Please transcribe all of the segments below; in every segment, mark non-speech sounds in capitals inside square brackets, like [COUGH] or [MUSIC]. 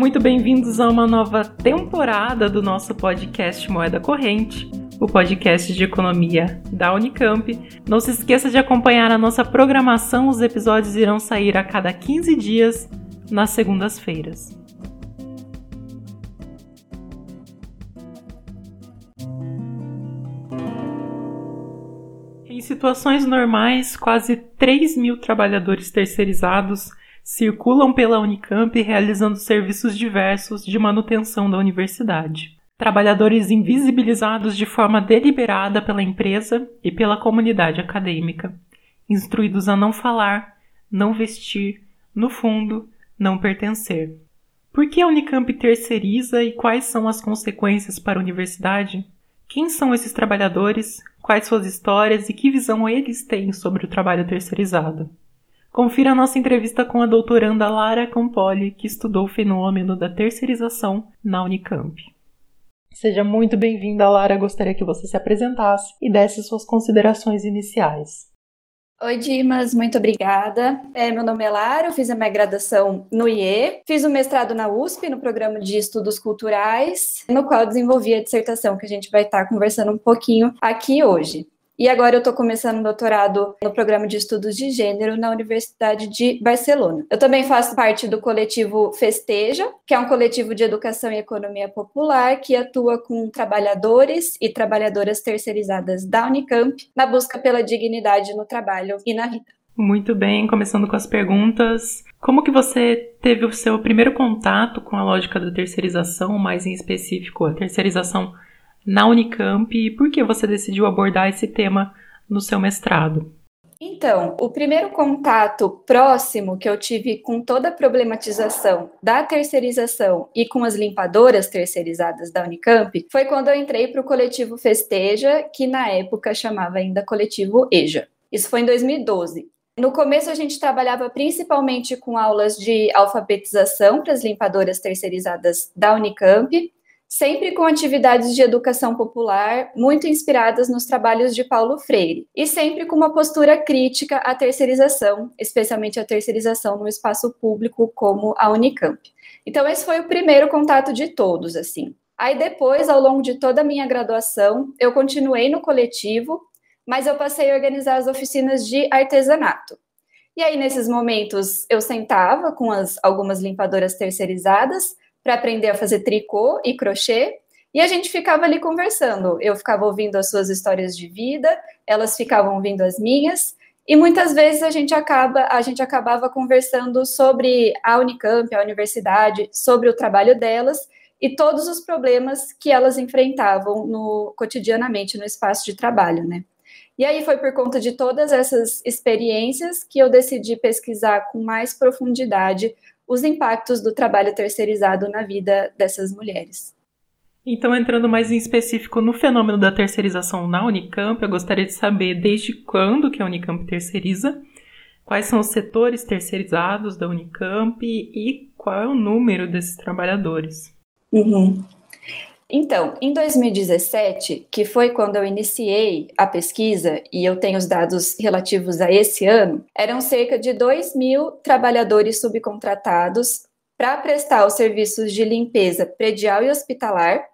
muito bem-vindos a uma nova temporada do nosso podcast Moeda Corrente, o podcast de economia da Unicamp. Não se esqueça de acompanhar a nossa programação, os episódios irão sair a cada 15 dias nas segundas-feiras. Em situações normais, quase 3 mil trabalhadores terceirizados circulam pela Unicamp realizando serviços diversos de manutenção da universidade. Trabalhadores invisibilizados de forma deliberada pela empresa e pela comunidade acadêmica, instruídos a não falar, não vestir, no fundo, não pertencer. Por que a Unicamp terceiriza e quais são as consequências para a universidade? Quem são esses trabalhadores? Quais suas histórias e que visão eles têm sobre o trabalho terceirizado? Confira a nossa entrevista com a doutoranda Lara Campoli, que estudou o fenômeno da terceirização na Unicamp. Seja muito bem-vinda, Lara. Gostaria que você se apresentasse e desse suas considerações iniciais. Oi, Dimas, muito obrigada. É, meu nome é Lara, eu fiz a minha graduação no IE, fiz o mestrado na USP, no programa de estudos culturais, no qual desenvolvi a dissertação que a gente vai estar conversando um pouquinho aqui hoje. E agora eu estou começando um doutorado no programa de estudos de gênero na Universidade de Barcelona. Eu também faço parte do coletivo Festeja, que é um coletivo de educação e economia popular que atua com trabalhadores e trabalhadoras terceirizadas da Unicamp na busca pela dignidade no trabalho e na vida. Muito bem, começando com as perguntas. Como que você teve o seu primeiro contato com a lógica da terceirização, mais em específico a terceirização na Unicamp e por que você decidiu abordar esse tema no seu mestrado? Então, o primeiro contato próximo que eu tive com toda a problematização da terceirização e com as limpadoras terceirizadas da Unicamp foi quando eu entrei para o coletivo Festeja, que na época chamava ainda coletivo EJA. Isso foi em 2012. No começo, a gente trabalhava principalmente com aulas de alfabetização para as limpadoras terceirizadas da Unicamp, sempre com atividades de educação popular muito inspiradas nos trabalhos de Paulo Freire, e sempre com uma postura crítica à terceirização, especialmente a terceirização no espaço público como a Unicamp. Então esse foi o primeiro contato de todos, assim. Aí depois, ao longo de toda a minha graduação, eu continuei no coletivo, mas eu passei a organizar as oficinas de artesanato. E aí, nesses momentos, eu sentava com as, algumas limpadoras terceirizadas para aprender a fazer tricô e crochê. E a gente ficava ali conversando. Eu ficava ouvindo as suas histórias de vida, elas ficavam ouvindo as minhas. E muitas vezes a gente acaba, a gente acabava conversando sobre a Unicamp, a universidade, sobre o trabalho delas e todos os problemas que elas enfrentavam no cotidianamente no espaço de trabalho, né? E aí foi por conta de todas essas experiências que eu decidi pesquisar com mais profundidade os impactos do trabalho terceirizado na vida dessas mulheres. Então, entrando mais em específico no fenômeno da terceirização na Unicamp, eu gostaria de saber desde quando que a Unicamp terceiriza, quais são os setores terceirizados da Unicamp e qual é o número desses trabalhadores. Uhum. Então, em 2017, que foi quando eu iniciei a pesquisa, e eu tenho os dados relativos a esse ano, eram cerca de 2 mil trabalhadores subcontratados para prestar os serviços de limpeza predial e hospitalar,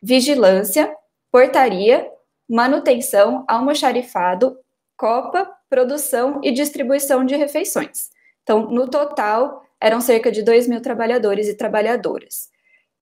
vigilância, portaria, manutenção, almoxarifado, copa, produção e distribuição de refeições. Então, no total, eram cerca de 2 mil trabalhadores e trabalhadoras.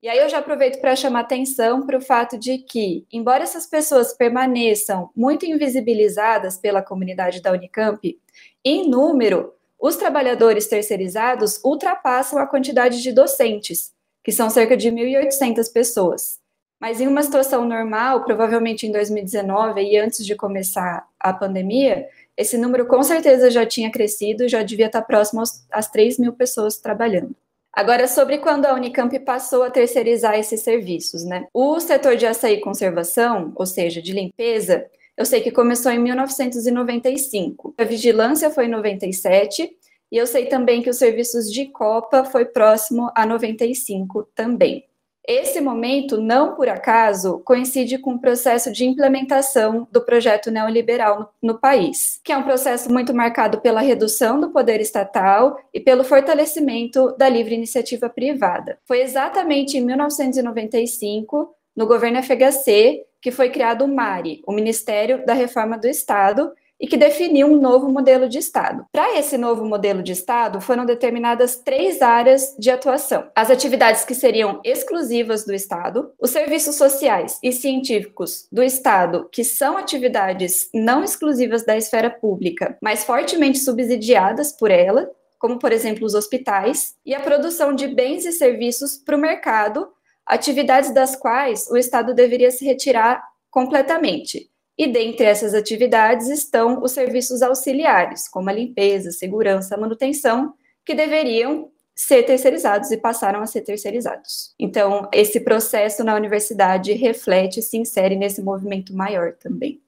E aí eu já aproveito para chamar atenção para o fato de que, embora essas pessoas permaneçam muito invisibilizadas pela comunidade da Unicamp, em número, os trabalhadores terceirizados ultrapassam a quantidade de docentes, que são cerca de 1.800 pessoas. Mas em uma situação normal, provavelmente em 2019 e antes de começar a pandemia, esse número com certeza já tinha crescido já devia estar próximo às 3 mil pessoas trabalhando. Agora, sobre quando a Unicamp passou a terceirizar esses serviços, né? O setor de açaí e conservação, ou seja, de limpeza, eu sei que começou em 1995. A vigilância foi em 97 e eu sei também que os serviços de copa foi próximo a 95 também. Esse momento, não por acaso, coincide com o processo de implementação do projeto neoliberal no, no, país, que é um processo muito marcado pela redução do poder estatal e pelo fortalecimento da livre iniciativa privada. Foi exatamente em 1995, no governo FHC, que foi criado o MARI, o Ministério da Reforma do Estado, e que definiu um novo modelo de Estado. Para esse novo modelo de Estado, foram determinadas três áreas de atuação: as atividades que seriam exclusivas do Estado, os serviços sociais e científicos do Estado, que são atividades não exclusivas da esfera pública, mas fortemente subsidiadas por ela, como, por exemplo, os hospitais, e a produção de bens e serviços para o mercado, atividades das quais o Estado deveria se retirar completamente e dentre essas atividades estão os serviços auxiliares, como a limpeza, segurança, manutenção, que deveriam ser terceirizados e passaram a ser terceirizados. Então, esse processo na universidade reflete e se insere nesse movimento maior também.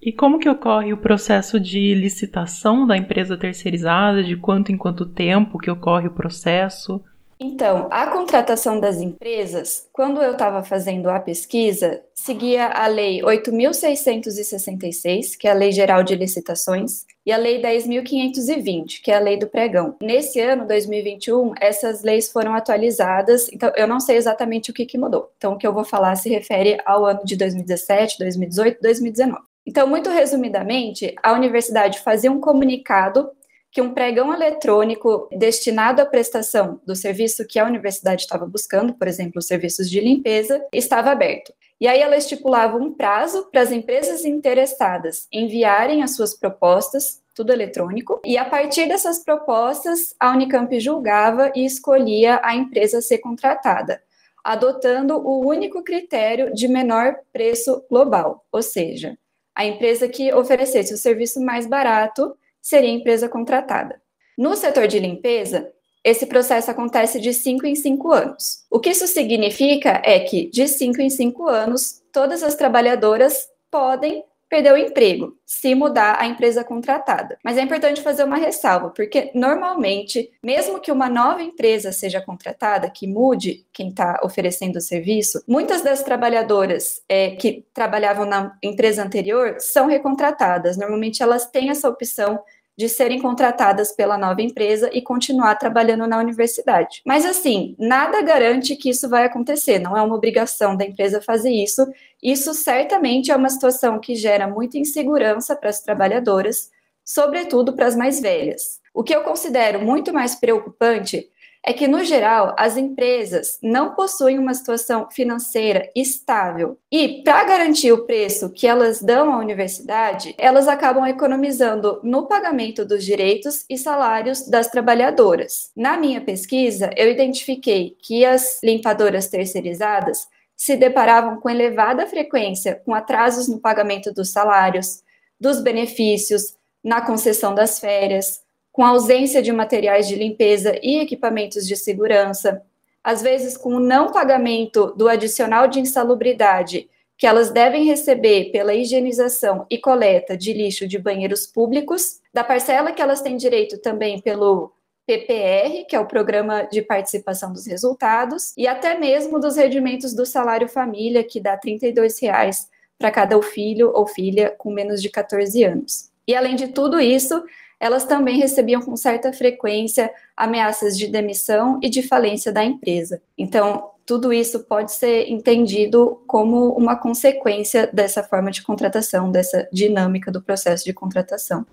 E como que ocorre o processo de licitação da empresa terceirizada? De quanto em quanto tempo que ocorre o processo? Então, a contratação das empresas, quando eu estava fazendo a pesquisa, seguia a Lei 8.666, que é a Lei Geral de Licitações, e a Lei 10.520, que é a Lei do Pregão. Nesse ano, 2021, essas leis foram atualizadas, então eu não sei exatamente o que, que mudou. Então, o que eu vou falar se refere ao ano de 2017, 2018, 2019. Então, muito resumidamente, a universidade fazia um comunicado que um pregão eletrônico destinado à prestação do serviço que a universidade estava buscando, por exemplo, os serviços de limpeza, estava aberto. E aí ela estipulava um prazo para as empresas interessadas enviarem as suas propostas, tudo eletrônico, e a partir dessas propostas, a Unicamp julgava e escolhia a empresa a ser contratada, adotando o único critério de menor preço global, ou seja, a empresa que oferecesse o serviço mais barato seria a empresa contratada. No setor de limpeza, esse processo acontece de 5 em 5 anos. O que isso significa é que, de 5 em 5 anos, todas as trabalhadoras podem perder o emprego se mudar a empresa contratada. Mas é importante fazer uma ressalva, porque normalmente, mesmo que uma nova empresa seja contratada, que mude quem está oferecendo o serviço, muitas das trabalhadoras é, que trabalhavam na empresa anterior são recontratadas. Normalmente elas têm essa opção de serem contratadas pela nova empresa e continuar trabalhando na universidade. Mas assim, nada garante que isso vai acontecer, não é uma obrigação da empresa fazer isso. Isso certamente é uma situação que gera muita insegurança para as trabalhadoras, sobretudo para as mais velhas. O que eu considero muito mais preocupante é que, no geral, as empresas não possuem uma situação financeira estável. E, para garantir o preço que elas dão à universidade, elas acabam economizando no pagamento dos direitos e salários das trabalhadoras. Na minha pesquisa, eu identifiquei que as limpadoras terceirizadas se deparavam com elevada frequência com atrasos no pagamento dos salários, dos benefícios, na concessão das férias, com ausência de materiais de limpeza e equipamentos de segurança, às vezes com o não pagamento do adicional de insalubridade que elas devem receber pela higienização e coleta de lixo de banheiros públicos, da parcela que elas têm direito também pelo PPR, que é o Programa de Participação dos Resultados, e até mesmo dos rendimentos do salário família, que dá R$ 32,00 para cada filho ou filha com menos de 14 anos. E além de tudo isso, elas também recebiam com certa frequência ameaças de demissão e de falência da empresa. Então, tudo isso pode ser entendido como uma consequência dessa forma de contratação, dessa dinâmica do processo de contratação.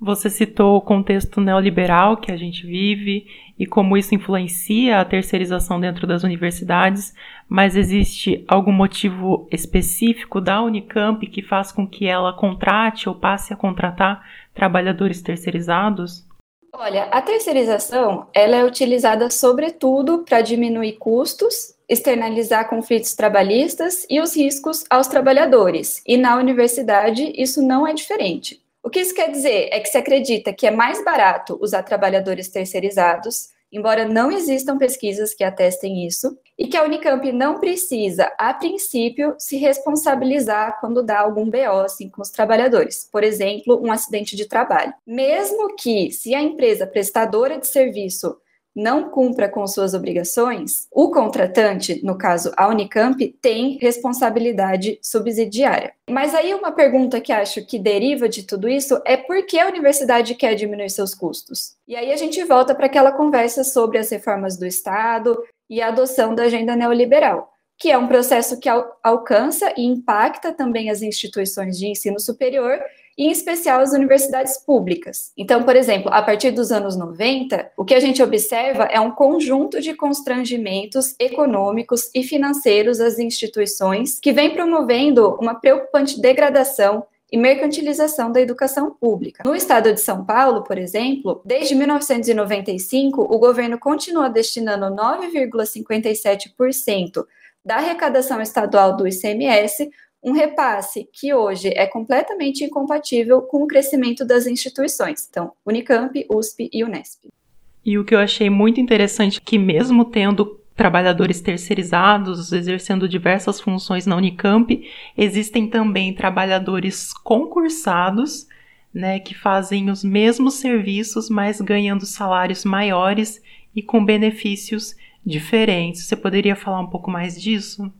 Você citou o contexto neoliberal que a gente vive e como isso influencia a terceirização dentro das universidades, mas existe algum motivo específico da Unicamp que faz com que ela contrate ou passe a contratar trabalhadores terceirizados? Olha, a terceirização ela é utilizada sobretudo para diminuir custos, externalizar conflitos trabalhistas e os riscos aos trabalhadores. E na universidade isso não é diferente. O que isso quer dizer é que se acredita que é mais barato usar trabalhadores terceirizados, embora não existam pesquisas que atestem isso, e que a Unicamp não precisa, a princípio, se responsabilizar quando dá algum BO assim, com os trabalhadores, por exemplo, um acidente de trabalho. Mesmo que, se a empresa prestadora de serviço não cumpra com suas obrigações, o contratante, no caso a Unicamp, tem responsabilidade subsidiária. Mas aí uma pergunta que acho que deriva de tudo isso é por que a universidade quer diminuir seus custos? E aí a gente volta para aquela conversa sobre as reformas do Estado e a adoção da agenda neoliberal que é um processo que al alcança e impacta também as instituições de ensino superior, em especial as universidades públicas. Então, por exemplo, a partir dos anos 90, o que a gente observa é um conjunto de constrangimentos econômicos e financeiros às instituições que vem promovendo uma preocupante degradação e mercantilização da educação pública. No estado de São Paulo, por exemplo, desde 1995, o governo continua destinando 9,57% da arrecadação estadual do ICMS, um repasse que hoje é completamente incompatível com o crescimento das instituições. Então, Unicamp, USP e Unesp. E o que eu achei muito interessante que mesmo tendo trabalhadores terceirizados exercendo diversas funções na Unicamp, existem também trabalhadores concursados, né, que fazem os mesmos serviços, mas ganhando salários maiores e com benefícios diferentes. Você poderia falar um pouco mais disso?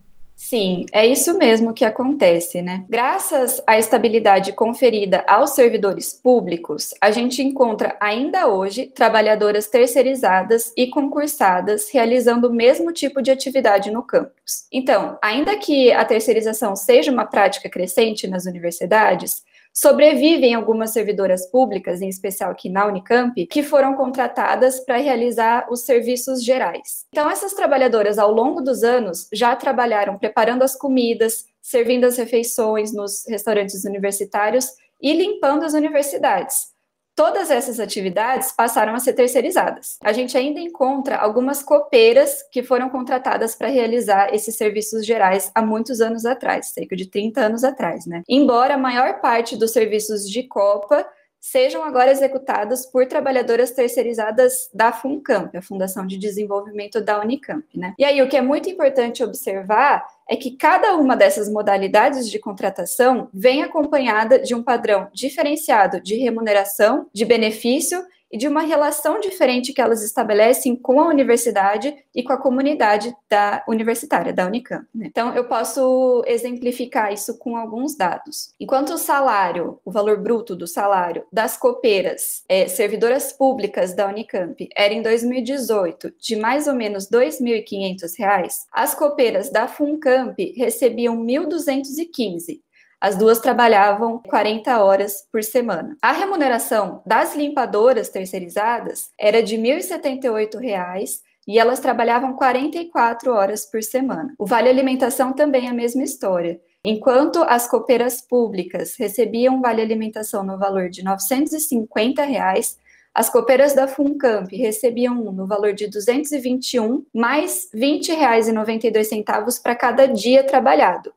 Sim, é isso mesmo que acontece, né? Graças à estabilidade conferida aos servidores públicos, a gente encontra ainda hoje trabalhadoras terceirizadas e concursadas realizando o mesmo tipo de atividade no campus. Então, ainda que a terceirização seja uma prática crescente nas universidades, Sobrevivem algumas servidoras públicas, em especial aqui na Unicamp, que foram contratadas para realizar os serviços gerais. Então, essas trabalhadoras, ao longo dos anos, já trabalharam preparando as comidas, servindo as refeições nos restaurantes universitários e limpando as universidades. Todas essas atividades passaram a ser terceirizadas. A gente ainda encontra algumas copeiras que foram contratadas para realizar esses serviços gerais há muitos anos atrás, cerca de 30 anos atrás, né? Embora a maior parte dos serviços de copa sejam agora executados por trabalhadoras terceirizadas da FUNCAMP, a Fundação de Desenvolvimento da Unicamp, né? E aí o que é muito importante observar é que cada uma dessas modalidades de contratação vem acompanhada de um padrão diferenciado de remuneração, de benefício e de uma relação diferente que elas estabelecem com a universidade e com a comunidade da universitária, da Unicamp. Né? Então, eu posso exemplificar isso com alguns dados. Enquanto o salário, o valor bruto do salário das copeiras é, servidoras públicas da Unicamp era em 2018 de mais ou menos R$ 2.500, as copeiras da FUNCAMP recebiam 1.215 as duas trabalhavam 40 horas por semana. A remuneração das limpadoras terceirizadas era de R$ 1.078 e elas trabalhavam 44 horas por semana. O vale alimentação também é a mesma história. Enquanto as copeiras públicas recebiam vale alimentação no valor de 950 reais, as copeiras da Funcamp recebiam um no valor de 221 mais R$ 20,92 para cada dia trabalhado.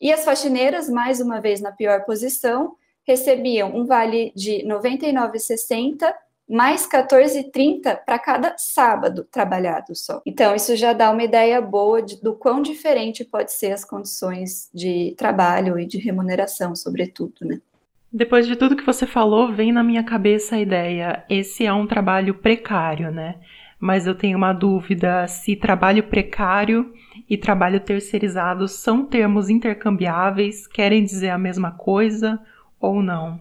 E as faxineiras, mais uma vez na pior posição, recebiam um vale de R$ 99,60 mais 14,30 para cada sábado trabalhado só. Então, isso já dá uma ideia boa de, do quão diferente pode ser as condições de trabalho e de remuneração, sobretudo, né? Depois de tudo que você falou, vem na minha cabeça a ideia: esse é um trabalho precário, né? Mas eu tenho uma dúvida se trabalho precário e trabalho terceirizado são termos intercambiáveis, querem dizer a mesma coisa ou não?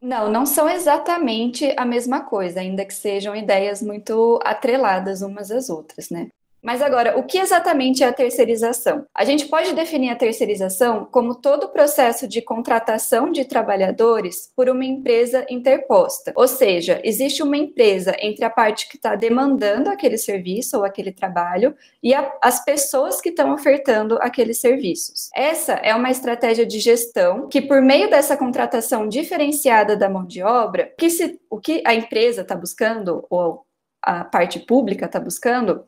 Não, não são exatamente a mesma coisa, ainda que sejam ideias muito atreladas umas às outras, né? Mas agora, o que exatamente é a terceirização? A gente pode definir a terceirização como todo o processo de contratação de trabalhadores por uma empresa interposta. Ou seja, existe uma empresa entre a parte que está demandando aquele serviço ou aquele trabalho e a, as pessoas que estão ofertando aqueles serviços. Essa é uma estratégia de gestão que, por meio dessa contratação diferenciada da mão de obra, que se, o que a empresa está buscando, ou a parte pública está buscando,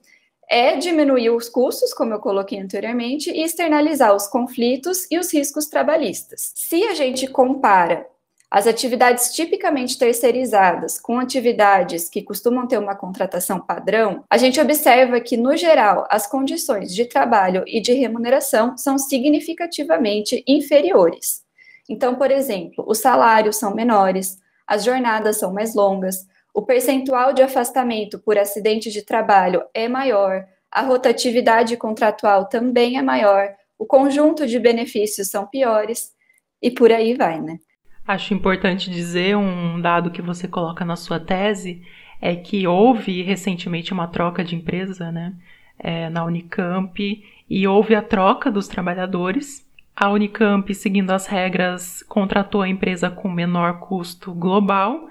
é diminuir os custos, como eu coloquei anteriormente, e externalizar os conflitos e os riscos trabalhistas. Se a gente compara as atividades tipicamente terceirizadas com atividades que costumam ter uma contratação padrão, a gente observa que, no geral, as condições de trabalho e de remuneração são significativamente inferiores. Então, por exemplo, os salários são menores, as jornadas são mais longas, o percentual de afastamento por acidente de trabalho é maior, a rotatividade contratual também é maior, o conjunto de benefícios são piores e por aí vai, né? Acho importante dizer um dado que você coloca na sua tese é que houve recentemente uma troca de empresa, né, é, na Unicamp e houve a troca dos trabalhadores. A Unicamp, seguindo as regras, contratou a empresa com menor custo global,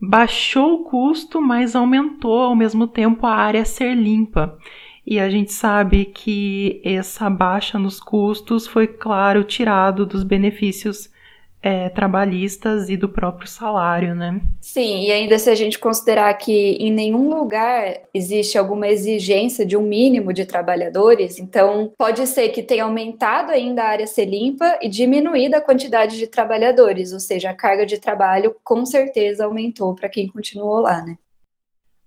baixou o custo, mas aumentou ao mesmo tempo a área a ser limpa. E a gente sabe que essa baixa nos custos foi, claro, tirado dos benefícios é, trabalhistas e do próprio salário, né? Sim, e ainda se a gente considerar que em nenhum lugar existe alguma exigência de um mínimo de trabalhadores, então pode ser que tenha aumentado ainda a área ser limpa e diminuído a quantidade de trabalhadores, ou seja, a carga de trabalho com certeza aumentou para quem continuou lá, né?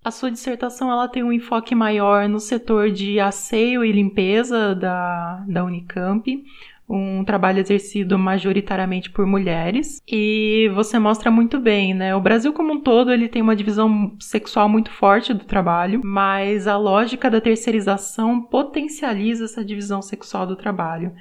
A sua dissertação ela tem um enfoque maior no setor de asseio e limpeza da, da Unicamp, um trabalho exercido majoritariamente por mulheres e você mostra muito bem, né? O Brasil como um todo ele tem uma divisão sexual muito forte do trabalho, mas a lógica da terceirização potencializa essa divisão sexual do trabalho.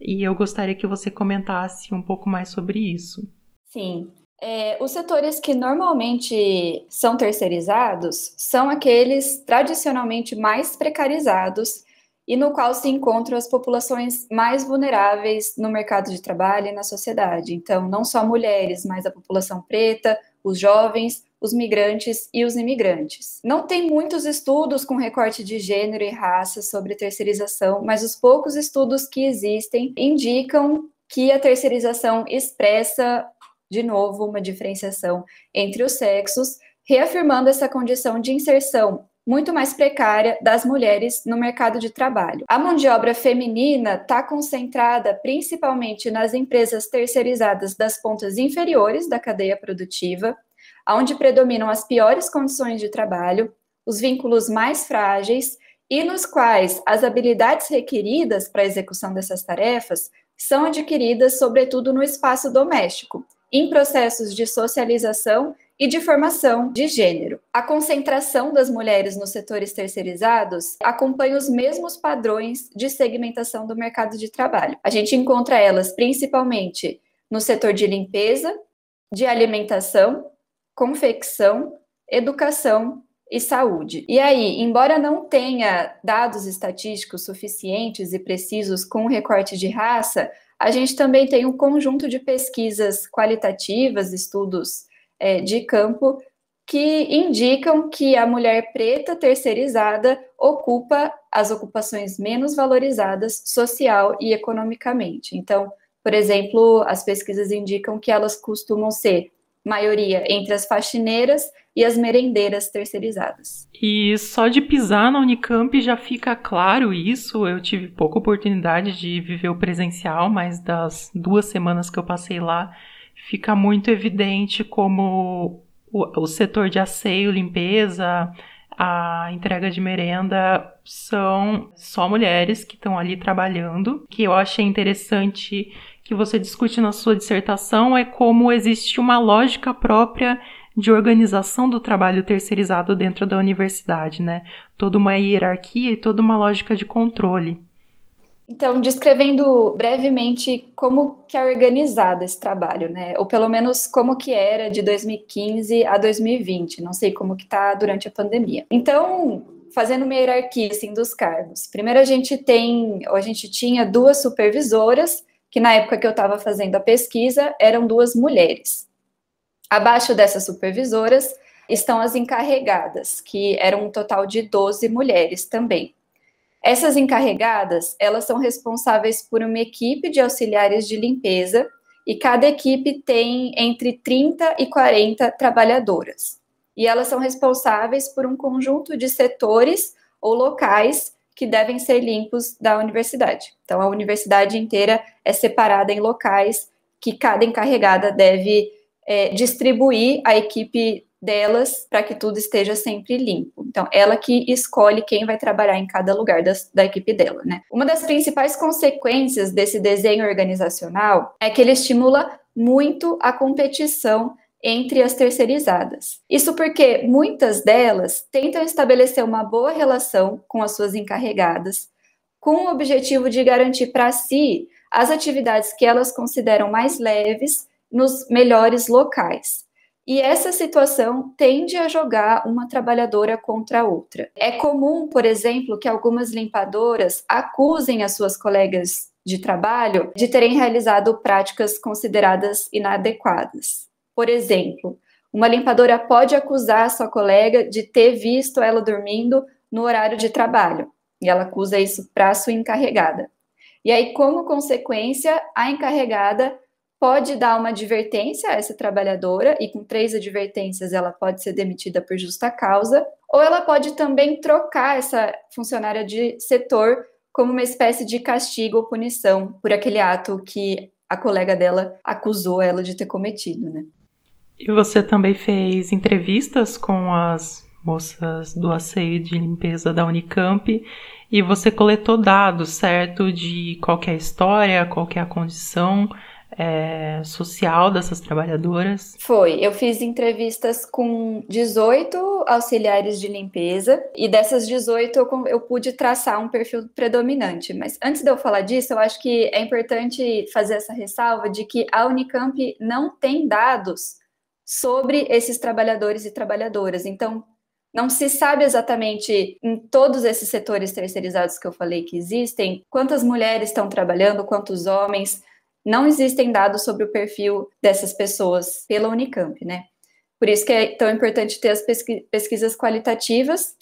E eu gostaria que você comentasse um pouco mais sobre isso. Sim. É, os setores que normalmente são terceirizados são aqueles tradicionalmente mais precarizados e no qual se encontram as populações mais vulneráveis no mercado de trabalho e na sociedade. Então, não só mulheres, mas a população preta, os jovens, os migrantes e os imigrantes. Não tem muitos estudos com recorte de gênero e raça sobre terceirização, mas os poucos estudos que existem indicam que a terceirização expressa, de novo, uma diferenciação entre os sexos, reafirmando essa condição de inserção muito mais precária das mulheres no mercado de trabalho. A mão de obra feminina está concentrada principalmente nas empresas terceirizadas das pontas inferiores da cadeia produtiva, onde predominam as piores condições de trabalho, os vínculos mais frágeis e nos quais as habilidades requeridas para a execução dessas tarefas são adquiridas, sobretudo, no espaço doméstico, em processos de socialização e de formação de gênero. A concentração das mulheres nos setores terceirizados acompanha os mesmos padrões de segmentação do mercado de trabalho. A gente encontra elas principalmente no setor de limpeza, de alimentação, confecção, educação e saúde. E aí, embora não tenha dados estatísticos suficientes e precisos com recorte de raça, a gente também tem um conjunto de pesquisas qualitativas, estudos é, de campo que indicam que a mulher preta terceirizada ocupa as ocupações menos valorizadas social e economicamente. Então, por exemplo, as pesquisas indicam que elas costumam ser maioria entre as faxineiras e as merendeiras terceirizadas. E só de pisar na Unicamp já fica claro isso. Eu tive pouca oportunidade de viver o presencial, mas das duas semanas que eu passei lá, fica muito evidente como o, o setor de asseio, limpeza, a entrega de merenda são só mulheres que estão ali trabalhando. Que eu achei interessante que você discute na sua dissertação é como existe uma lógica própria de organização do trabalho terceirizado dentro da universidade, né? Toda uma hierarquia e toda uma lógica de controle. Então, descrevendo brevemente como que é organizado esse trabalho, né? Ou pelo menos como que era de 2015 a 2020. Não sei como que está durante a pandemia. Então, fazendo uma hierarquia assim, dos cargos. Primeiro a gente tem, ou a gente tinha duas supervisoras, que na época que eu estava fazendo a pesquisa eram duas mulheres. Abaixo dessas supervisoras estão as encarregadas, que eram um total de 12 mulheres também. Essas encarregadas, elas são responsáveis por uma equipe de auxiliares de limpeza e cada equipe tem entre 30 e 40 trabalhadoras. E elas são responsáveis por um conjunto de setores ou locais que devem ser limpos da universidade. Então, a universidade inteira é separada em locais que cada encarregada deve é, distribuir a equipe delas para que tudo esteja sempre limpo. Então, ela que escolhe quem vai trabalhar em cada lugar das, da equipe dela, né? Uma das principais consequências desse desenho organizacional é que ele estimula muito a competição entre as terceirizadas. Isso porque muitas delas tentam estabelecer uma boa relação com as suas encarregadas, com o objetivo de garantir para si as atividades que elas consideram mais leves nos melhores locais. E essa situação tende a jogar uma trabalhadora contra a outra. É comum, por exemplo, que algumas limpadoras acusem as suas colegas de trabalho de terem realizado práticas consideradas inadequadas. Por exemplo, uma limpadora pode acusar a sua colega de ter visto ela dormindo no horário de trabalho, e ela acusa isso para sua encarregada. E aí, como consequência, a encarregada pode dar uma advertência a essa trabalhadora, e com três advertências ela pode ser demitida por justa causa, ou ela pode também trocar essa funcionária de setor como uma espécie de castigo ou punição por aquele ato que a colega dela acusou ela de ter cometido, né? E você também fez entrevistas com as moças do asseio de limpeza da Unicamp e você coletou dados, certo, de qual é história, qual é condição é, social dessas trabalhadoras? Foi. Eu fiz entrevistas com 18 auxiliares de limpeza e dessas 18 eu, eu pude traçar um perfil predominante. Mas antes de eu falar disso, eu acho que é importante fazer essa ressalva de que a Unicamp não tem dados sobre esses trabalhadores e trabalhadoras. Então, não se sabe exatamente em todos esses setores terceirizados que eu falei que existem, quantas mulheres estão trabalhando, quantos homens. Não existem dados sobre o perfil dessas pessoas pela Unicamp, né? Por isso que é tão importante ter as pesquisas qualitativas,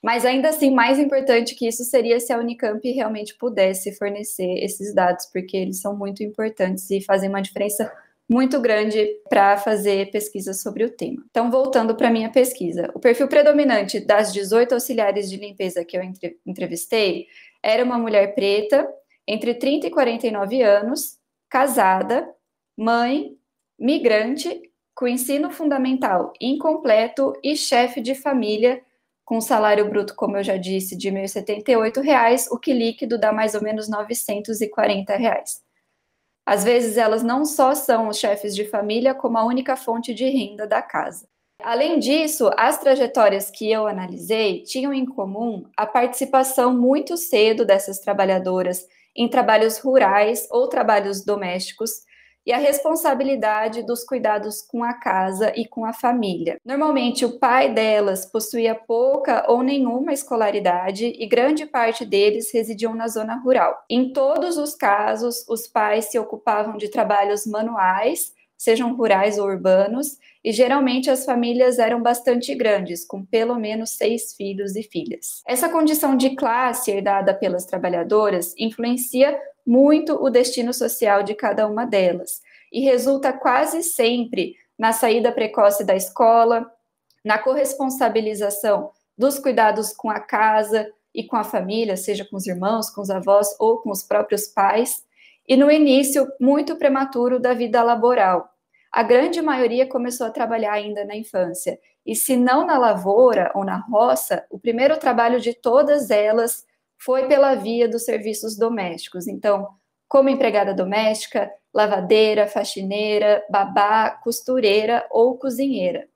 mas ainda assim, mais importante que isso seria se a Unicamp realmente pudesse fornecer esses dados, porque eles são muito importantes e fazem uma diferença muito grande para fazer pesquisa sobre o tema. Então, voltando para a minha pesquisa, o perfil predominante das 18 auxiliares de limpeza que eu entrevistei era uma mulher preta, entre 30 e 49 anos, casada, mãe, migrante, com ensino fundamental incompleto e chefe de família, com salário bruto, como eu já disse, de R$ 1.078, o que líquido dá mais ou menos 940 reais. Às vezes, elas não só são os chefes de família, como a única fonte de renda da casa. Além disso, as trajetórias que eu analisei tinham em comum a participação muito cedo dessas trabalhadoras em trabalhos rurais ou trabalhos domésticos e a responsabilidade dos cuidados com a casa e com a família. Normalmente, o pai delas possuía pouca ou nenhuma escolaridade e grande parte deles residiam na zona rural. Em todos os casos, os pais se ocupavam de trabalhos manuais, sejam rurais ou urbanos, e geralmente as famílias eram bastante grandes, com pelo menos seis filhos e filhas. Essa condição de classe herdada pelas trabalhadoras influencia muito o destino social de cada uma delas e resulta quase sempre na saída precoce da escola, na corresponsabilização dos cuidados com a casa e com a família, seja com os irmãos, com os avós ou com os próprios pais, e no início muito prematuro da vida laboral. A grande maioria começou a trabalhar ainda na infância, e se não na lavoura ou na roça, o primeiro trabalho de todas elas foi pela via dos serviços domésticos. Então, como empregada doméstica, lavadeira, faxineira, babá, costureira ou cozinheira.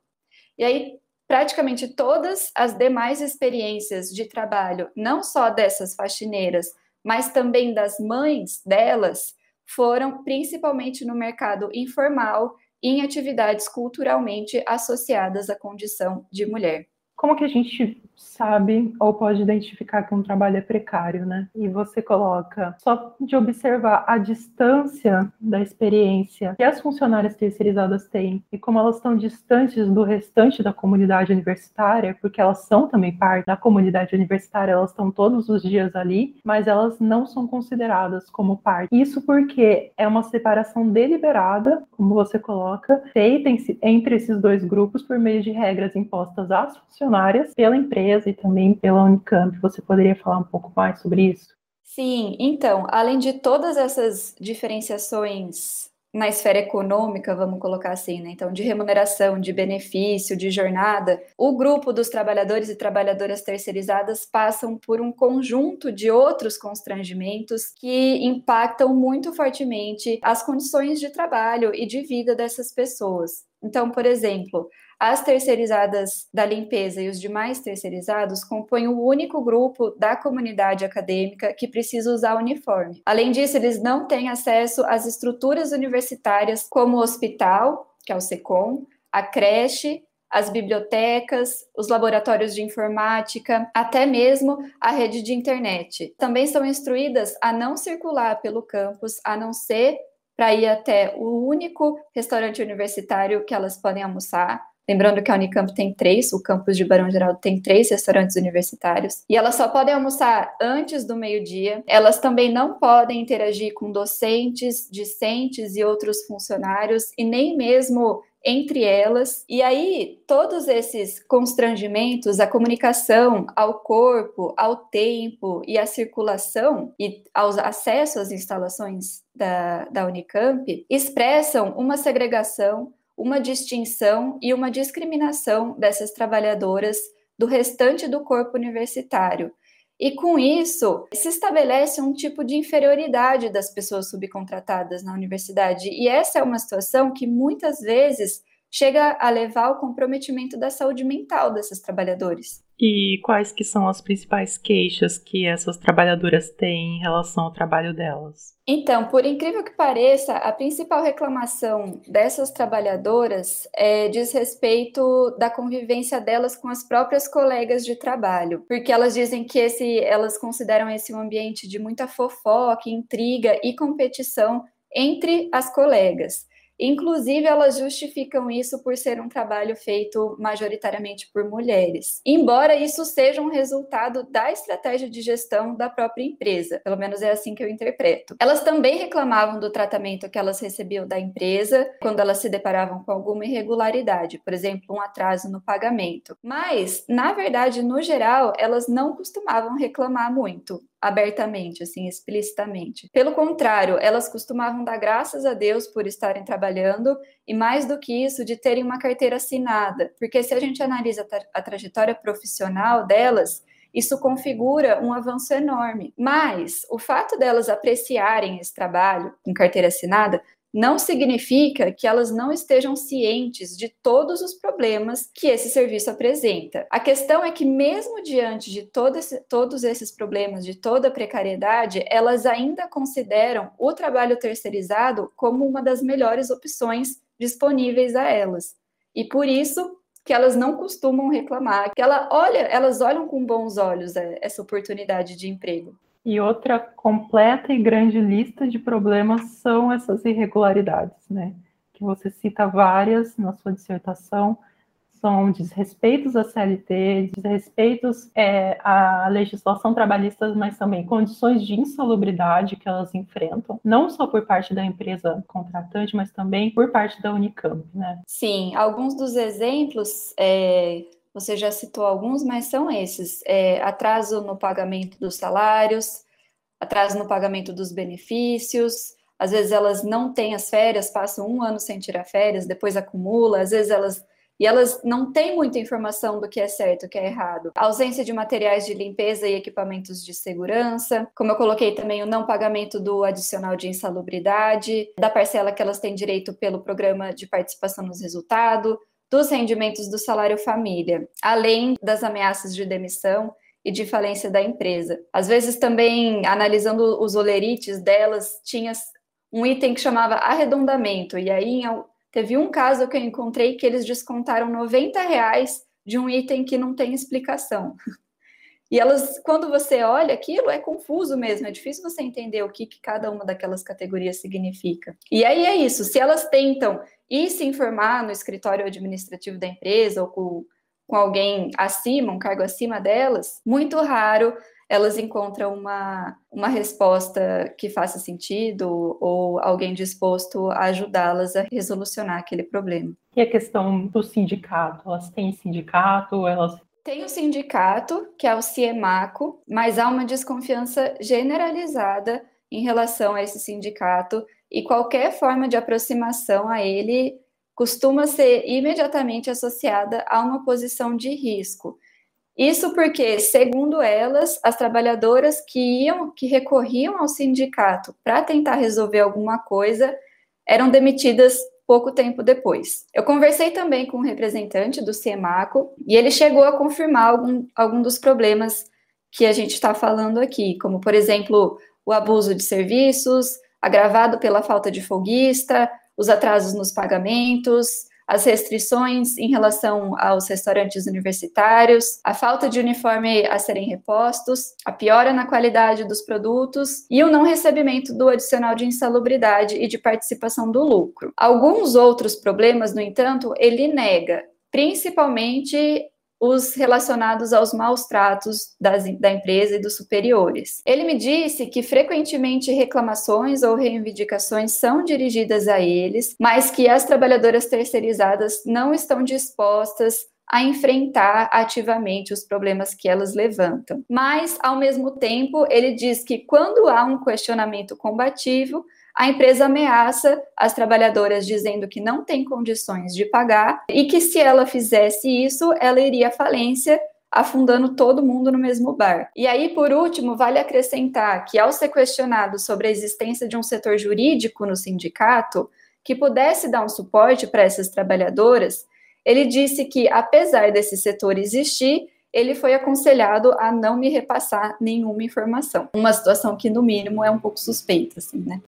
E aí, praticamente todas as demais experiências de trabalho, não só dessas faxineiras, mas também das mães delas, foram principalmente no mercado informal em atividades culturalmente associadas à condição de mulher. Como que a gente sabe ou pode identificar que um trabalho é precário, né? E você coloca só de observar a distância da experiência que as funcionárias terceirizadas têm e como elas estão distantes do restante da comunidade universitária, porque elas são também parte da comunidade universitária, elas estão todos os dias ali, mas elas não são consideradas como parte. Isso porque é uma separação deliberada, como você coloca, feita entre esses dois grupos por meio de regras impostas às funcionárias pela empresa empresa e também pela Unicamp. Você poderia falar um pouco mais sobre isso? Sim, então, além de todas essas diferenciações na esfera econômica, vamos colocar assim, né? Então, de remuneração, de benefício, de jornada, o grupo dos trabalhadores e trabalhadoras terceirizadas passam por um conjunto de outros constrangimentos que impactam muito fortemente as condições de trabalho e de vida dessas pessoas. Então, por exemplo, as terceirizadas da limpeza e os demais terceirizados compõem o único grupo da comunidade acadêmica que precisa usar uniforme. Além disso, eles não têm acesso às estruturas universitárias como o hospital, que é o SECOM, a creche, as bibliotecas, os laboratórios de informática, até mesmo a rede de internet. Também são instruídas a não circular pelo campus, a não ser para ir até o único restaurante universitário que elas podem almoçar, Lembrando que a Unicamp tem três, o campus de Barão Geraldo tem três restaurantes universitários, e elas só podem almoçar antes do meio-dia. Elas também não podem interagir com docentes, discentes e outros funcionários, e nem mesmo entre elas. E aí, todos esses constrangimentos, a comunicação ao corpo, ao tempo e à circulação e ao acesso às instalações da, da Unicamp, expressam uma segregação uma distinção e uma discriminação dessas trabalhadoras do restante do corpo universitário. E com isso, se estabelece um tipo de inferioridade das pessoas subcontratadas na universidade. E essa é uma situação que muitas vezes chega a levar ao comprometimento da saúde mental desses trabalhadores. E quais que são as principais queixas que essas trabalhadoras têm em relação ao trabalho delas? Então, por incrível que pareça, a principal reclamação dessas trabalhadoras é, diz respeito da convivência delas com as próprias colegas de trabalho, porque elas dizem que esse, elas consideram esse um ambiente de muita fofoca, intriga e competição entre as colegas. Inclusive, elas justificam isso por ser um trabalho feito majoritariamente por mulheres, embora isso seja um resultado da estratégia de gestão da própria empresa, pelo menos é assim que eu interpreto. Elas também reclamavam do tratamento que elas recebiam da empresa quando elas se deparavam com alguma irregularidade, por exemplo, um atraso no pagamento. Mas, na verdade, no geral, elas não costumavam reclamar muito abertamente, assim, explicitamente. Pelo contrário, elas costumavam dar graças a Deus por estarem trabalhando e mais do que isso, de terem uma carteira assinada, porque se a gente analisa a, tra a trajetória profissional delas, isso configura um avanço enorme. Mas o fato delas apreciarem esse trabalho com carteira assinada não significa que elas não estejam cientes de todos os problemas que esse serviço apresenta. A questão é que, mesmo diante de todo esse, todos esses problemas, de toda a precariedade, elas ainda consideram o trabalho terceirizado como uma das melhores opções disponíveis a elas. E por isso que elas não costumam reclamar, que ela olha, elas olham com bons olhos é, essa oportunidade de emprego. E outra completa e grande lista de problemas são essas irregularidades, né? Que você cita várias na sua dissertação, são desrespeitos à CLT, desrespeitos é, à legislação trabalhista, mas também condições de insalubridade que elas enfrentam, não só por parte da empresa contratante, mas também por parte da Unicamp, né? Sim, alguns dos exemplos é, você já citou alguns, mas são esses: é, atraso no pagamento dos salários, atraso no pagamento dos benefícios. Às vezes elas não têm as férias, passam um ano sem tirar férias, depois acumula. Às vezes elas e elas não têm muita informação do que é certo, o que é errado. A ausência de materiais de limpeza e equipamentos de segurança, como eu coloquei também o não pagamento do adicional de insalubridade, da parcela que elas têm direito pelo programa de participação nos resultados, dos rendimentos do salário família, além das ameaças de demissão e de falência da empresa. Às vezes também, analisando os olerites delas, tinha um item que chamava arredondamento, e aí teve um caso que eu encontrei que eles descontaram 90 reais de um item que não tem explicação. [LAUGHS] E elas, quando você olha aquilo, é confuso mesmo, é difícil você entender o que, que cada uma daquelas categorias significa. E aí é isso, se elas tentam ir se informar no escritório administrativo da empresa ou com, com alguém acima, um cargo acima delas, muito raro elas encontram uma, uma resposta que faça sentido ou alguém disposto a ajudá-las a resolucionar aquele problema. E a questão do sindicato? Elas têm sindicato? Elas tem o sindicato, que é o CIEMACO, mas há uma desconfiança generalizada em relação a esse sindicato e qualquer forma de aproximação a ele costuma ser imediatamente associada a uma posição de risco. Isso porque, segundo elas, as trabalhadoras que iam, que recorriam ao sindicato para tentar resolver alguma coisa, eram demitidas pouco tempo depois. Eu conversei também com um representante do CIEMACO e ele chegou a confirmar algum, algum dos problemas que a gente está falando aqui, como, por exemplo, o abuso de serviços, agravado pela falta de folguista, os atrasos nos pagamentos, as restrições em relação aos restaurantes universitários, a falta de uniforme a serem repostos, a piora na qualidade dos produtos e o não recebimento do adicional de insalubridade e de participação do lucro. Alguns outros problemas, no entanto, ele nega, principalmente os relacionados aos maus tratos das, da empresa e dos superiores. Ele me disse que frequentemente reclamações ou reivindicações são dirigidas a eles, mas que as trabalhadoras terceirizadas não estão dispostas a enfrentar ativamente os problemas que elas levantam. Mas, ao mesmo tempo, ele diz que quando há um questionamento combativo, a empresa ameaça as trabalhadoras dizendo que não tem condições de pagar e que se ela fizesse isso, ela iria à falência afundando todo mundo no mesmo bar. E aí, por último, vale acrescentar que, ao ser questionado sobre a existência de um setor jurídico no sindicato que pudesse dar um suporte para essas trabalhadoras, ele disse que, apesar desse setor existir, ele foi aconselhado a não me repassar nenhuma informação. Uma situação que, no mínimo, é um pouco suspeita, assim, né?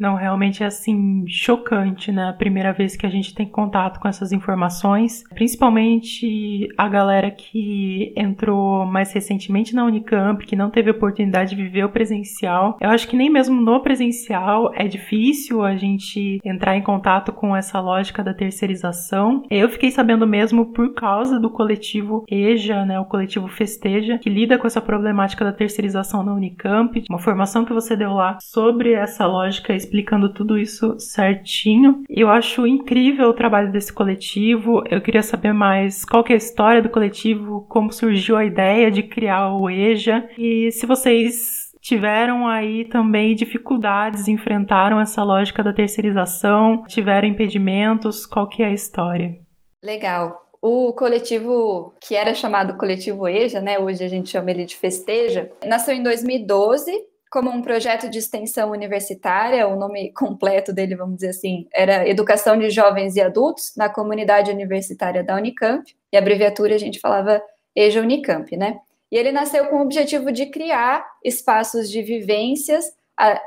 Não, realmente é assim chocante, né? A primeira vez que a gente tem contato com essas informações, principalmente a galera que entrou mais recentemente na Unicamp, que não teve oportunidade de viver o presencial. Eu acho que nem mesmo no presencial é difícil a gente entrar em contato com essa lógica da terceirização. Eu fiquei sabendo mesmo por causa do coletivo EJA, né? O coletivo Festeja, que lida com essa problemática da terceirização na Unicamp, uma formação que você deu lá sobre essa lógica explicando tudo isso certinho. Eu acho incrível o trabalho desse coletivo. Eu queria saber mais qual é a história do coletivo, como surgiu a ideia de criar o EJA e se vocês tiveram aí também dificuldades, enfrentaram essa lógica da terceirização, tiveram impedimentos, qual que é a história? Legal. O coletivo, que era chamado Coletivo EJA, né, hoje a gente chama ele de Festeja, nasceu em 2012 como um projeto de extensão universitária, o nome completo dele, vamos dizer assim, era Educação de Jovens e Adultos na Comunidade Universitária da Unicamp, e a abreviatura a gente falava EJA Unicamp, né? E ele nasceu com o objetivo de criar espaços de vivências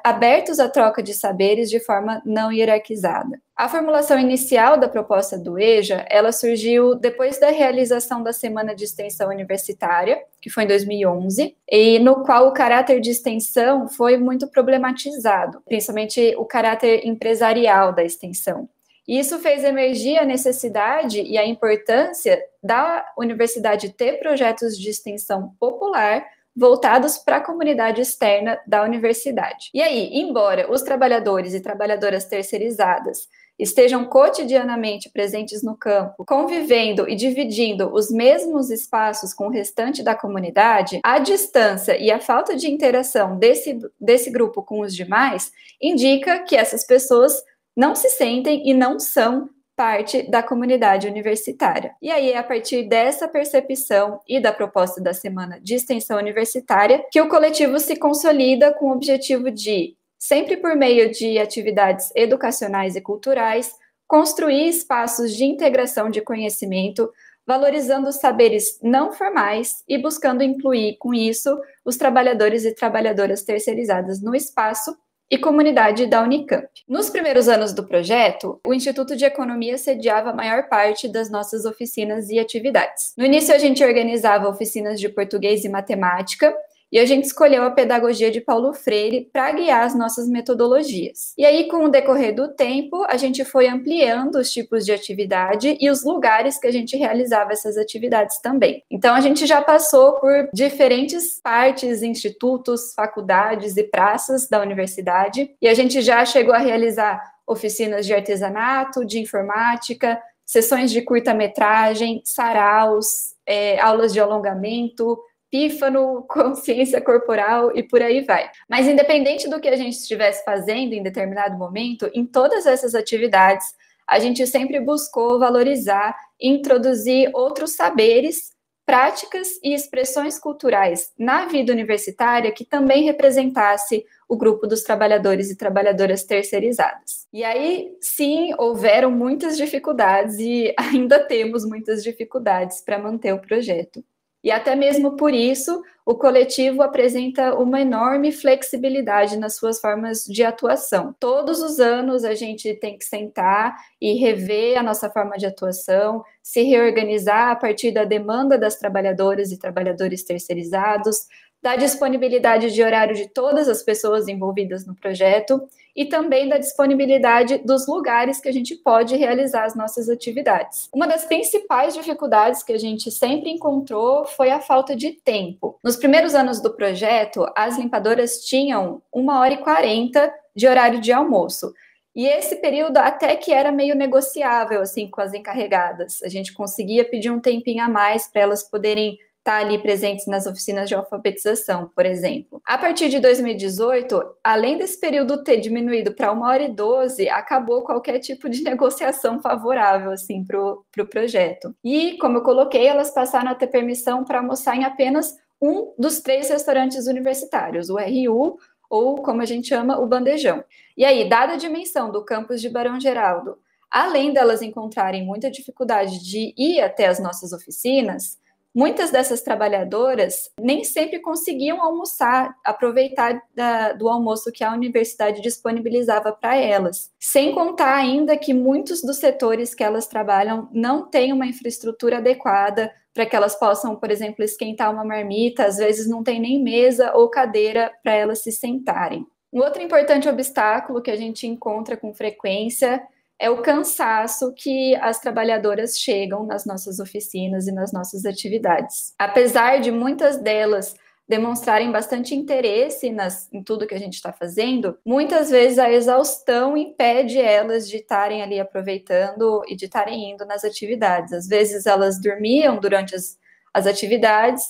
abertos à troca de saberes de forma não hierarquizada. A formulação inicial da proposta do EJA, ela surgiu depois da realização da Semana de Extensão Universitária, que foi em 2011, e no qual o caráter de extensão foi muito problematizado, principalmente o caráter empresarial da extensão. Isso fez emergir a necessidade e a importância da universidade ter projetos de extensão popular voltados para a comunidade externa da universidade. E aí, embora os trabalhadores e trabalhadoras terceirizadas estejam cotidianamente presentes no campo, convivendo e dividindo os mesmos espaços com o restante da comunidade, a distância e a falta de interação desse, desse grupo com os demais indica que essas pessoas não se sentem e não são parte da comunidade universitária. E aí é a partir dessa percepção e da proposta da semana de extensão universitária que o coletivo se consolida com o objetivo de, sempre por meio de atividades educacionais e culturais, construir espaços de integração de conhecimento, valorizando os saberes não formais e buscando incluir com isso os trabalhadores e trabalhadoras terceirizadas no espaço e comunidade da Unicamp. Nos primeiros anos do projeto, o Instituto de Economia sediava a maior parte das nossas oficinas e atividades. No início, a gente organizava oficinas de português e matemática, e a gente escolheu a pedagogia de Paulo Freire para guiar as nossas metodologias. E aí, com o decorrer do tempo, a gente foi ampliando os tipos de atividade e os lugares que a gente realizava essas atividades também. Então, a gente já passou por diferentes partes, institutos, faculdades e praças da universidade, e a gente já chegou a realizar oficinas de artesanato, de informática, sessões de curta-metragem, saraus, é, aulas de alongamento, pífano, [LAUGHS] consciência corporal e por aí vai. Mas independente do que a gente estivesse fazendo em determinado momento, em todas essas atividades, a gente sempre buscou valorizar e introduzir outros saberes práticas e expressões culturais na vida universitária que também representasse o grupo dos trabalhadores e trabalhadoras terceirizadas. E aí, sim, houveram muitas dificuldades e [LAUGHS] ainda temos muitas dificuldades para manter o projeto. E até mesmo por isso, o coletivo apresenta uma enorme flexibilidade nas suas formas de atuação. Todos os anos a gente tem que sentar e rever a nossa forma de atuação, se reorganizar a partir da demanda das trabalhadoras e trabalhadores terceirizados, da disponibilidade de horário de todas as pessoas envolvidas no projeto e também da disponibilidade dos lugares que a gente pode realizar as nossas atividades. Uma das principais dificuldades que a gente sempre encontrou foi a falta de tempo. Nos primeiros anos do projeto, as limpadoras tinham uma hora e quarenta de horário de almoço. E esse período até que era meio negociável assim com as encarregadas. A gente conseguia pedir um tempinho a mais para elas poderem estar tá ali presentes nas oficinas de alfabetização, por exemplo. A partir de 2018, além desse período ter diminuído para uma hora e doze, acabou qualquer tipo de [LAUGHS] negociação favorável assim para o pro projeto. E, como eu coloquei, elas passaram a ter permissão para almoçar em apenas um dos três restaurantes universitários, o RU, ou como a gente chama, o bandejão. E aí, dada a dimensão do campus de Barão Geraldo, além delas encontrarem muita dificuldade de ir até as nossas oficinas, muitas dessas trabalhadoras nem sempre conseguiam almoçar, aproveitar da, do almoço que a universidade disponibilizava para elas. Sem contar ainda que muitos dos setores que elas trabalham não têm uma infraestrutura adequada para que elas possam, por exemplo, esquentar uma marmita, às vezes não tem nem mesa ou cadeira para elas se sentarem. Um outro importante obstáculo que a gente encontra com frequência é o cansaço que as trabalhadoras chegam nas nossas oficinas e nas nossas atividades. Apesar de muitas delas demonstrarem bastante interesse nas, em tudo que a gente está fazendo, muitas vezes a exaustão impede elas de estarem ali aproveitando e de estarem indo nas atividades. Às vezes elas dormiam durante as, as atividades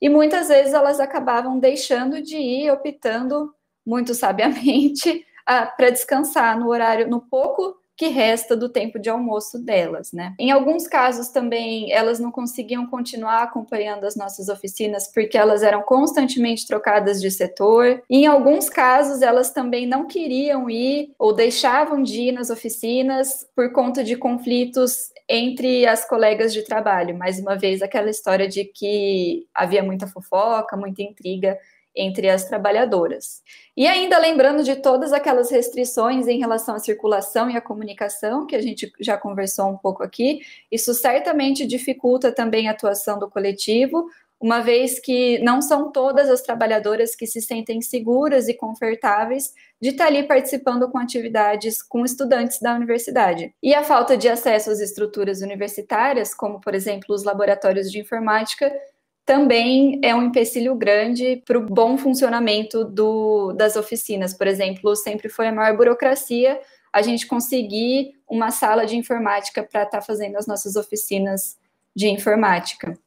e muitas vezes elas acabavam deixando de ir, optando muito sabiamente [LAUGHS] para descansar no horário, no pouco que resta do tempo de almoço delas, né? Em alguns casos também elas não conseguiam continuar acompanhando as nossas oficinas porque elas eram constantemente trocadas de setor. Em alguns casos elas também não queriam ir ou deixavam de ir nas oficinas por conta de conflitos entre as colegas de trabalho. Mais uma vez aquela história de que havia muita fofoca, muita intriga entre as trabalhadoras. E ainda lembrando de todas aquelas restrições em relação à circulação e à comunicação, que a gente já conversou um pouco aqui, isso certamente dificulta também a atuação do coletivo, uma vez que não são todas as trabalhadoras que se sentem seguras e confortáveis de estar ali participando com atividades com estudantes da universidade. E a falta de acesso às estruturas universitárias, como por exemplo os laboratórios de informática, também é um empecilho grande para o bom funcionamento do, das oficinas. Por exemplo, sempre foi a maior burocracia a gente conseguir uma sala de informática para estar tá fazendo as nossas oficinas de informática.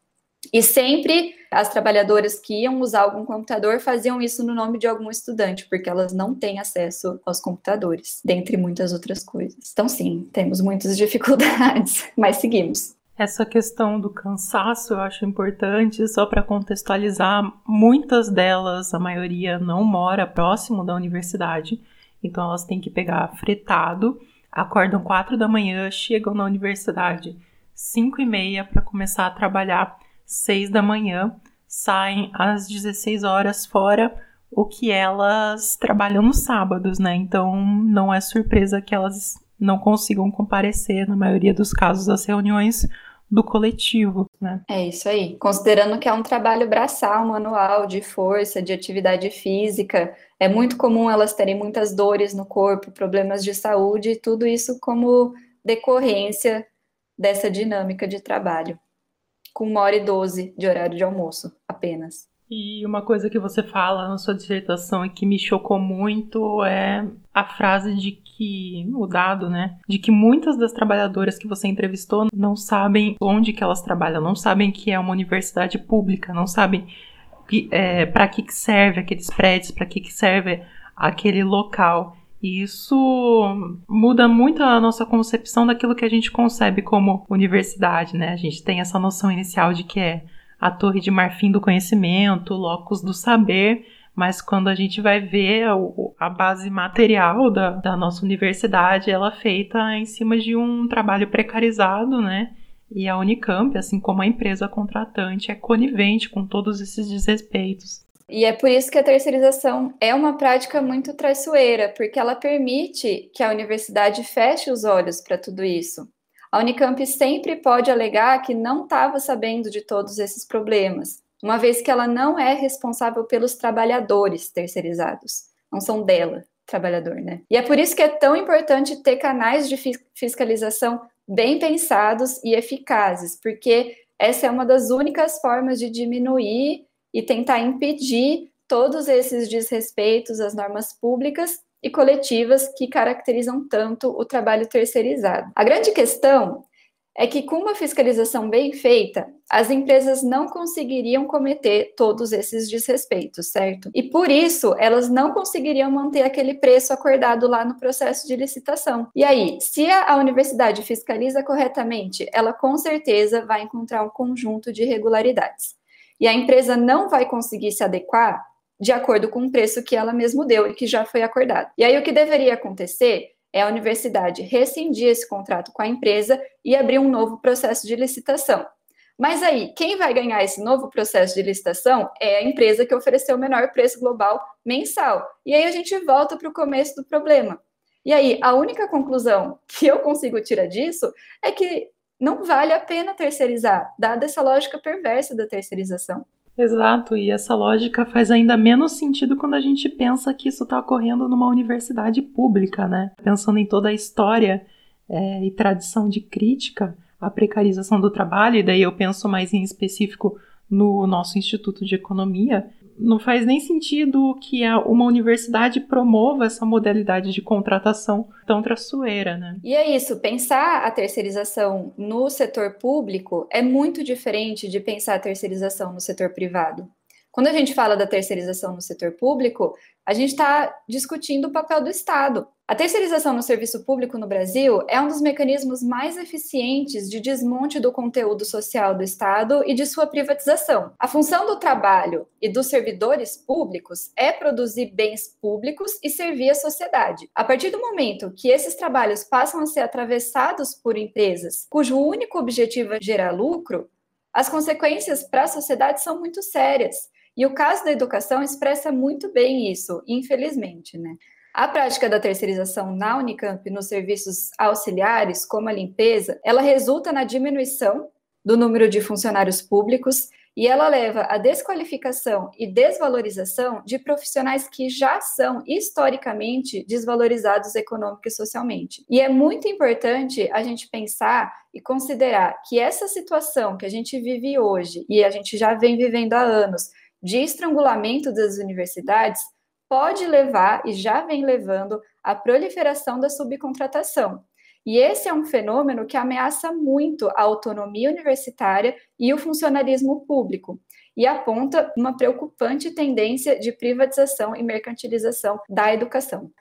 E sempre as trabalhadoras que iam usar algum computador faziam isso no nome de algum estudante, porque elas não têm acesso aos computadores, dentre muitas outras coisas. Então, sim, temos muitas dificuldades, [LAUGHS] mas seguimos. Essa questão do cansaço eu acho importante, só para contextualizar, muitas delas, a maioria não mora próximo da universidade, então elas têm que pegar fretado, acordam 4 da manhã, chegam na universidade 5 e meia para começar a trabalhar 6 da manhã, saem às 16 horas fora, o que elas trabalham nos sábados, né? Então não é surpresa que elas não consigam comparecer, na maioria dos casos, às reuniões do coletivo, né? É isso aí. Considerando que é um trabalho braçal, manual, de força, de atividade física, é muito comum elas terem muitas dores no corpo, problemas de saúde, tudo isso como decorrência dessa dinâmica de trabalho, com uma hora e doze de horário de almoço apenas. E uma coisa que você fala na sua dissertação e que me chocou muito é a frase de que, o dado, né, de que muitas das trabalhadoras que você entrevistou não sabem onde que elas trabalham, não sabem que é uma universidade pública, não sabem é, para que, que serve aqueles prédios, para que, que serve aquele local. E isso muda muito a nossa concepção daquilo que a gente concebe como universidade, né? A gente tem essa noção inicial de que é a torre de marfim do conhecimento, o locus do saber, mas quando a gente vai ver a, base material da, da, nossa universidade, ela é feita em cima de um trabalho precarizado, né? E a Unicamp, assim como a empresa contratante, é conivente com todos esses desrespeitos. E é por isso que a terceirização é uma prática muito traiçoeira, porque ela permite que a universidade feche os olhos para tudo isso. A Unicamp sempre pode alegar que não estava sabendo de todos esses problemas, uma vez que ela não é responsável pelos trabalhadores terceirizados, não são dela, trabalhador, né? E é por isso que é tão importante ter canais de fiscalização bem pensados e eficazes, porque essa é uma das únicas formas de diminuir e tentar impedir todos esses desrespeitos às normas públicas e coletivas que caracterizam tanto o trabalho terceirizado. A grande questão é que, com uma fiscalização bem feita, as empresas não conseguiriam cometer todos esses desrespeitos, certo? E por isso, elas não conseguiriam manter aquele preço acordado lá no processo de licitação. E aí, se a universidade fiscaliza corretamente, ela com certeza vai encontrar um conjunto de irregularidades. E a empresa não vai conseguir se adequar de acordo com o preço que ela mesmo deu e que já foi acordado. E aí, o que deveria acontecer é a universidade rescindir esse contrato com a empresa e abrir um novo processo de licitação. Mas aí, quem vai ganhar esse novo processo de licitação é a empresa que ofereceu o menor preço global mensal. E aí a gente volta para o começo do problema. E aí, a única conclusão que eu consigo tirar disso é que não vale a pena terceirizar, dada essa lógica perversa da terceirização. Exato, e essa lógica faz ainda menos sentido quando a gente pensa que isso está ocorrendo numa universidade pública, né? Pensando em toda a história é, e tradição de crítica à precarização do trabalho, e daí eu penso mais em específico no nosso Instituto de Economia, não faz nem sentido que uma universidade promova essa modalidade de contratação tão traiçoeira, né? E é isso, pensar a terceirização no setor público é muito diferente de pensar a terceirização no setor privado. Quando a gente fala da terceirização no setor público, a gente está discutindo o papel do Estado. A terceirização no serviço público no Brasil é um dos mecanismos mais eficientes de desmonte do conteúdo social do Estado e de sua privatização. A função do trabalho e dos servidores públicos é produzir bens públicos e servir a sociedade. A partir do momento que esses trabalhos passam a ser atravessados por empresas cujo único objetivo é gerar lucro, as consequências para a sociedade são muito sérias. E o caso da educação expressa muito bem isso, infelizmente, né? A prática da terceirização na Unicamp nos serviços auxiliares, como a limpeza, ela resulta na diminuição do número de funcionários públicos e ela leva à desqualificação e desvalorização de profissionais que já são historicamente desvalorizados econômica e socialmente. E é muito importante a gente pensar e considerar que essa situação que a gente vive hoje e a gente já vem vivendo há anos de estrangulamento das universidades pode levar e já vem levando à proliferação da subcontratação. E esse é um fenômeno que ameaça muito a autonomia universitária e o funcionalismo público, e aponta uma preocupante tendência de privatização e mercantilização da educação.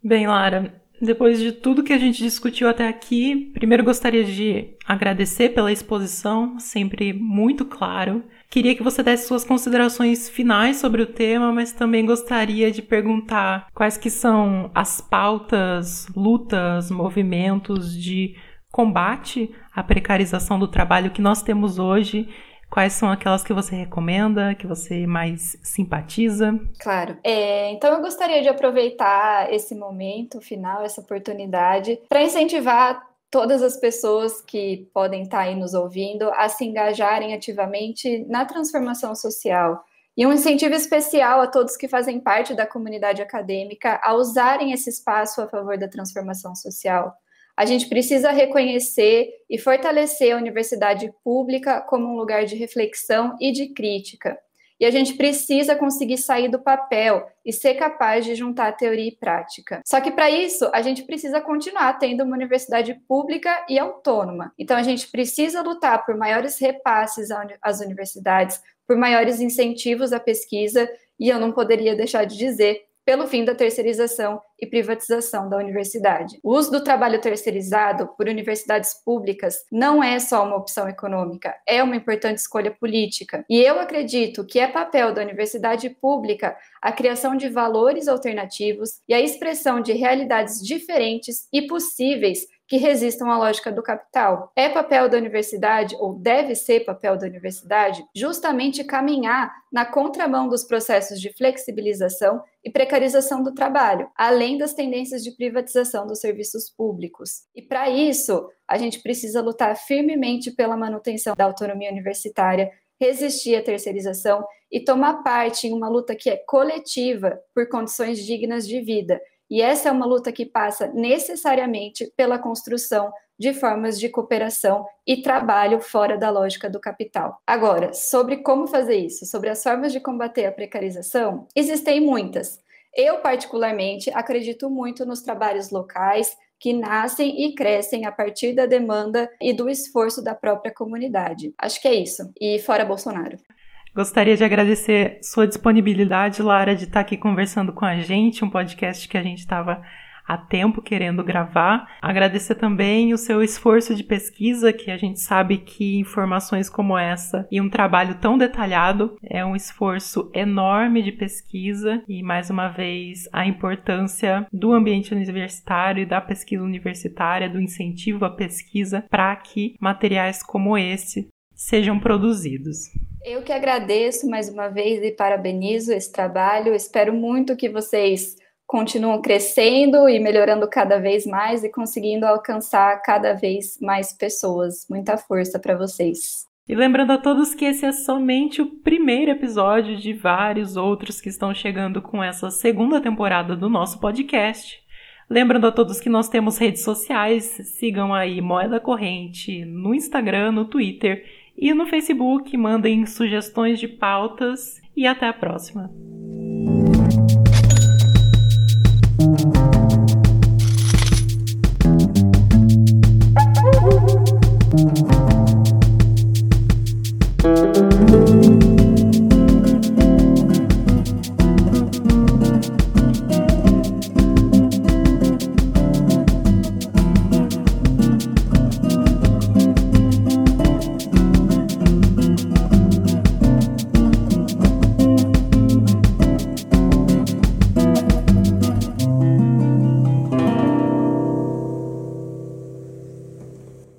Bem, Lara, depois de tudo que a gente discutiu até aqui, primeiro gostaria de agradecer pela exposição, sempre muito claro. Queria que você desse suas considerações finais sobre o tema, mas também gostaria de perguntar quais que são as pautas, lutas, movimentos de combate à precarização do trabalho que nós temos hoje Quais são aquelas que você recomenda, que você mais simpatiza? Claro. É, então, eu gostaria de aproveitar esse momento final, essa oportunidade, para incentivar todas as pessoas que podem estar aí nos ouvindo a se engajarem ativamente na transformação social. E um incentivo especial a todos que fazem parte da comunidade acadêmica a usarem esse espaço a favor da transformação social a gente precisa reconhecer e fortalecer a universidade pública como um lugar de reflexão e de crítica. e a gente precisa conseguir sair do papel e ser capaz de juntar teoria e prática. Só que para isso, a gente precisa continuar tendo uma universidade pública e autônoma. Então a gente precisa lutar por maiores repasses às universidades, por maiores incentivos à pesquisa, e eu não poderia deixar de dizer pelo fim da terceirização e privatização da universidade. O uso do trabalho terceirizado por universidades públicas não é só uma opção econômica, é uma importante escolha política. E eu acredito que é papel da universidade pública a criação de valores alternativos e a expressão de realidades diferentes e possíveis que resistam à lógica do capital. É papel da universidade, ou deve ser papel da universidade, justamente caminhar na contramão dos processos de flexibilização e precarização do trabalho, além das tendências de privatização dos serviços públicos. E para isso, a gente precisa lutar firmemente pela manutenção da autonomia universitária, resistir à terceirização e tomar parte em uma luta que é coletiva por condições dignas de vida e essa é uma luta que passa necessariamente pela construção de formas de cooperação e trabalho fora da lógica do capital. Agora, sobre como fazer isso, sobre as formas de combater a precarização, existem muitas. Eu, particularmente, acredito muito nos trabalhos locais que nascem e crescem a partir da demanda e do esforço da própria comunidade. Acho que é isso. E fora Bolsonaro. Gostaria de agradecer sua disponibilidade, Lara, de estar aqui conversando com a gente, um podcast que a gente estava há tempo querendo gravar. Agradecer também o seu esforço de pesquisa, que a gente sabe que informações como essa e um trabalho tão detalhado é um esforço enorme de pesquisa e mais uma vez a importância do ambiente universitário e da pesquisa universitária, do incentivo à pesquisa para que materiais como esse sejam produzidos. Eu que agradeço mais uma vez e parabenizo esse trabalho. Espero muito que vocês continuem crescendo e melhorando cada vez mais e conseguindo alcançar cada vez mais pessoas. Muita força para vocês. E lembrando a todos que esse é somente o primeiro episódio de vários outros que estão chegando com essa segunda temporada do nosso podcast. Lembrando a todos que nós temos redes sociais, sigam aí Moeda Corrente no Instagram, no Twitter e no Facebook mandem sugestões de pautas e até a próxima.